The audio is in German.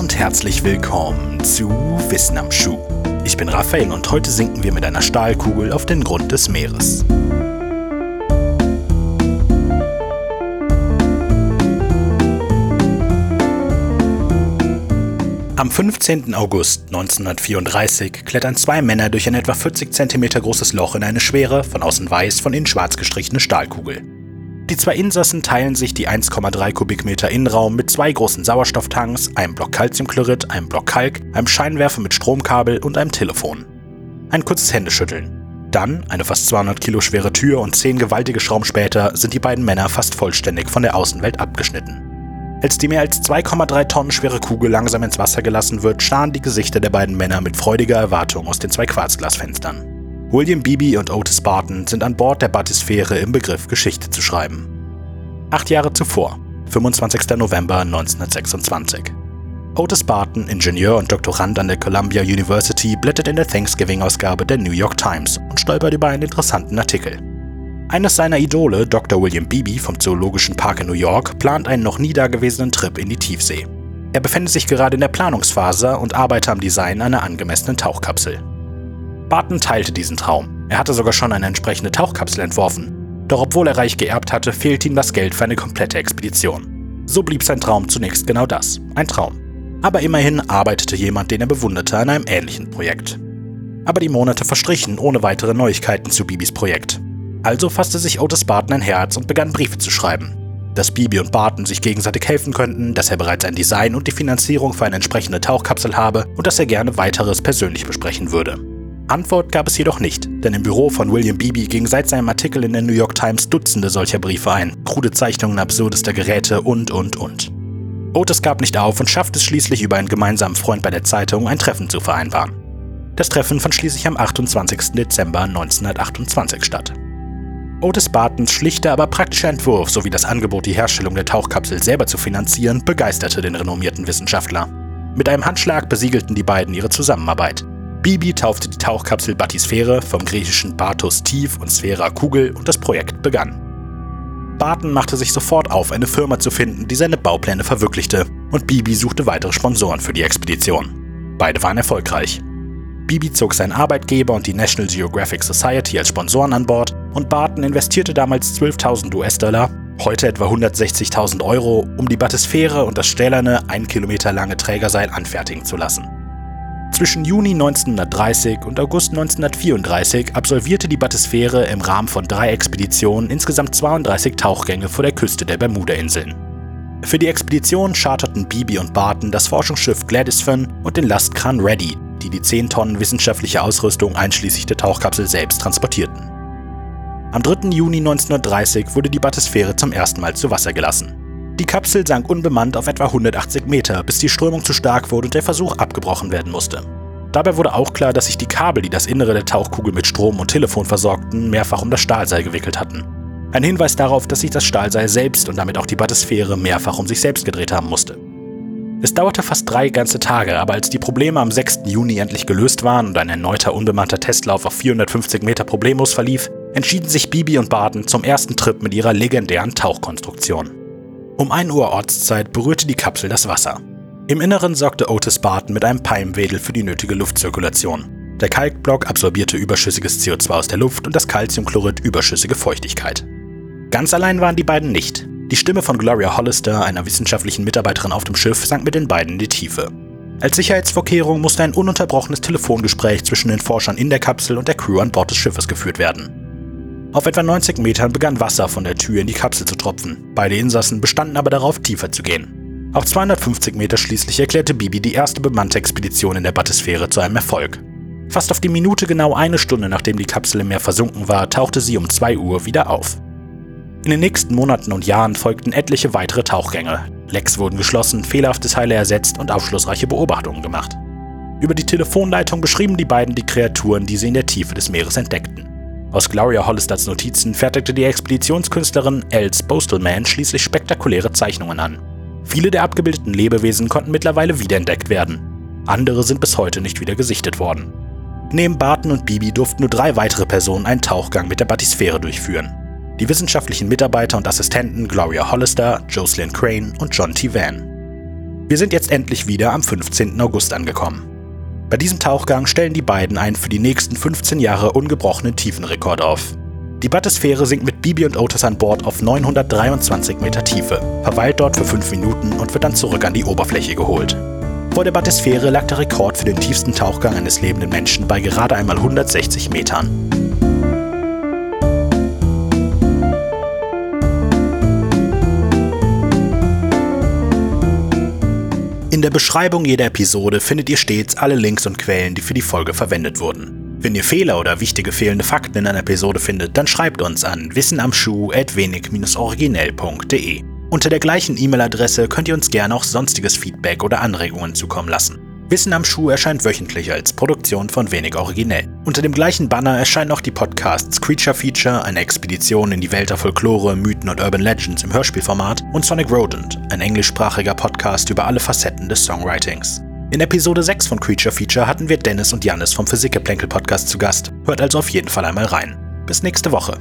und herzlich willkommen zu Wissen am Schuh. Ich bin Raphael und heute sinken wir mit einer Stahlkugel auf den Grund des Meeres. Am 15. August 1934 klettern zwei Männer durch ein etwa 40 cm großes Loch in eine schwere, von außen weiß, von innen schwarz gestrichene Stahlkugel. Die zwei Insassen teilen sich die 1,3 Kubikmeter Innenraum mit zwei großen Sauerstofftanks, einem Block Calciumchlorid, einem Block Kalk, einem Scheinwerfer mit Stromkabel und einem Telefon. Ein kurzes Händeschütteln. Dann, eine fast 200 Kilo schwere Tür und zehn gewaltige Schrauben später, sind die beiden Männer fast vollständig von der Außenwelt abgeschnitten. Als die mehr als 2,3 Tonnen schwere Kugel langsam ins Wasser gelassen wird, starren die Gesichter der beiden Männer mit freudiger Erwartung aus den zwei Quarzglasfenstern. William Beebe und Otis Barton sind an Bord der Batysphäre im Begriff, Geschichte zu schreiben. Acht Jahre zuvor, 25. November 1926. Otis Barton, Ingenieur und Doktorand an der Columbia University, blättert in der Thanksgiving-Ausgabe der New York Times und stolpert über einen interessanten Artikel. Eines seiner Idole, Dr. William Beebe vom Zoologischen Park in New York, plant einen noch nie dagewesenen Trip in die Tiefsee. Er befindet sich gerade in der Planungsphase und arbeitet am Design einer angemessenen Tauchkapsel. Barton teilte diesen Traum. Er hatte sogar schon eine entsprechende Tauchkapsel entworfen. Doch obwohl er reich geerbt hatte, fehlte ihm das Geld für eine komplette Expedition. So blieb sein Traum zunächst genau das, ein Traum. Aber immerhin arbeitete jemand, den er bewunderte, an einem ähnlichen Projekt. Aber die Monate verstrichen ohne weitere Neuigkeiten zu Bibis Projekt. Also fasste sich Otis Barton ein Herz und begann Briefe zu schreiben. Dass Bibi und Barton sich gegenseitig helfen könnten, dass er bereits ein Design und die Finanzierung für eine entsprechende Tauchkapsel habe und dass er gerne weiteres persönlich besprechen würde. Antwort gab es jedoch nicht, denn im Büro von William Beebe ging seit seinem Artikel in der New York Times Dutzende solcher Briefe ein, krude Zeichnungen absurdester Geräte und, und, und. Otis gab nicht auf und schaffte es schließlich über einen gemeinsamen Freund bei der Zeitung ein Treffen zu vereinbaren. Das Treffen fand schließlich am 28. Dezember 1928 statt. Otis Bartons schlichter, aber praktischer Entwurf sowie das Angebot, die Herstellung der Tauchkapsel selber zu finanzieren, begeisterte den renommierten Wissenschaftler. Mit einem Handschlag besiegelten die beiden ihre Zusammenarbeit. Bibi taufte die Tauchkapsel Batysphäre vom griechischen Bathos Tief und Sphära Kugel und das Projekt begann. Barton machte sich sofort auf, eine Firma zu finden, die seine Baupläne verwirklichte, und Bibi suchte weitere Sponsoren für die Expedition. Beide waren erfolgreich. Bibi zog seinen Arbeitgeber und die National Geographic Society als Sponsoren an Bord und Barton investierte damals 12.000 US-Dollar, heute etwa 160.000 Euro, um die Batysphäre und das stählerne, ein Kilometer lange Trägerseil anfertigen zu lassen. Zwischen Juni 1930 und August 1934 absolvierte die Batysphäre im Rahmen von drei Expeditionen insgesamt 32 Tauchgänge vor der Küste der Bermuda-Inseln. Für die Expedition charterten Beebe und Barton das Forschungsschiff Gladysphone und den Lastkran Ready, die die 10 Tonnen wissenschaftliche Ausrüstung einschließlich der Tauchkapsel selbst transportierten. Am 3. Juni 1930 wurde die Batysphäre zum ersten Mal zu Wasser gelassen. Die Kapsel sank unbemannt auf etwa 180 Meter, bis die Strömung zu stark wurde und der Versuch abgebrochen werden musste. Dabei wurde auch klar, dass sich die Kabel, die das Innere der Tauchkugel mit Strom und Telefon versorgten, mehrfach um das Stahlseil gewickelt hatten. Ein Hinweis darauf, dass sich das Stahlseil selbst und damit auch die Batysphäre mehrfach um sich selbst gedreht haben musste. Es dauerte fast drei ganze Tage, aber als die Probleme am 6. Juni endlich gelöst waren und ein erneuter unbemannter Testlauf auf 450 Meter problemlos verlief, entschieden sich Bibi und Baden zum ersten Trip mit ihrer legendären Tauchkonstruktion. Um 1 Uhr Ortszeit berührte die Kapsel das Wasser. Im Inneren sorgte Otis Barton mit einem Palmwedel für die nötige Luftzirkulation. Der Kalkblock absorbierte überschüssiges CO2 aus der Luft und das Calciumchlorid überschüssige Feuchtigkeit. Ganz allein waren die beiden nicht. Die Stimme von Gloria Hollister, einer wissenschaftlichen Mitarbeiterin auf dem Schiff, sank mit den beiden in die Tiefe. Als Sicherheitsvorkehrung musste ein ununterbrochenes Telefongespräch zwischen den Forschern in der Kapsel und der Crew an Bord des Schiffes geführt werden. Auf etwa 90 Metern begann Wasser von der Tür in die Kapsel zu tropfen. Beide Insassen bestanden aber darauf, tiefer zu gehen. Auf 250 Meter schließlich erklärte Bibi die erste bemannte Expedition in der Batysphäre zu einem Erfolg. Fast auf die Minute genau eine Stunde nachdem die Kapsel im Meer versunken war, tauchte sie um 2 Uhr wieder auf. In den nächsten Monaten und Jahren folgten etliche weitere Tauchgänge. Lecks wurden geschlossen, fehlerhafte Teile ersetzt und aufschlussreiche Beobachtungen gemacht. Über die Telefonleitung beschrieben die beiden die Kreaturen, die sie in der Tiefe des Meeres entdeckten. Aus Gloria Hollisters Notizen fertigte die Expeditionskünstlerin Els Bostelman schließlich spektakuläre Zeichnungen an. Viele der abgebildeten Lebewesen konnten mittlerweile wiederentdeckt werden. Andere sind bis heute nicht wieder gesichtet worden. Neben Barton und Bibi durften nur drei weitere Personen einen Tauchgang mit der Batysphäre durchführen. Die wissenschaftlichen Mitarbeiter und Assistenten Gloria Hollister, Jocelyn Crane und John T. Van. Wir sind jetzt endlich wieder am 15. August angekommen. Bei diesem Tauchgang stellen die beiden einen für die nächsten 15 Jahre ungebrochenen Tiefenrekord auf. Die Batesphäre sinkt mit Bibi und Otis an Bord auf 923 Meter Tiefe, verweilt dort für 5 Minuten und wird dann zurück an die Oberfläche geholt. Vor der Batesphäre lag der Rekord für den tiefsten Tauchgang eines lebenden Menschen bei gerade einmal 160 Metern. In der Beschreibung jeder Episode findet ihr stets alle Links und Quellen, die für die Folge verwendet wurden. Wenn ihr Fehler oder wichtige fehlende Fakten in einer Episode findet, dann schreibt uns an wissenamschuh.wenig-originell.de. Unter der gleichen E-Mail-Adresse könnt ihr uns gerne auch sonstiges Feedback oder Anregungen zukommen lassen. Wissen am Schuh erscheint wöchentlich als Produktion von Wenig Originell. Unter dem gleichen Banner erscheinen auch die Podcasts Creature Feature, eine Expedition in die Welt der Folklore, Mythen und Urban Legends im Hörspielformat und Sonic Rodent, ein englischsprachiger Podcast über alle Facetten des Songwritings. In Episode 6 von Creature Feature hatten wir Dennis und Jannis vom Physikgeplänkel Podcast zu Gast. Hört also auf jeden Fall einmal rein. Bis nächste Woche.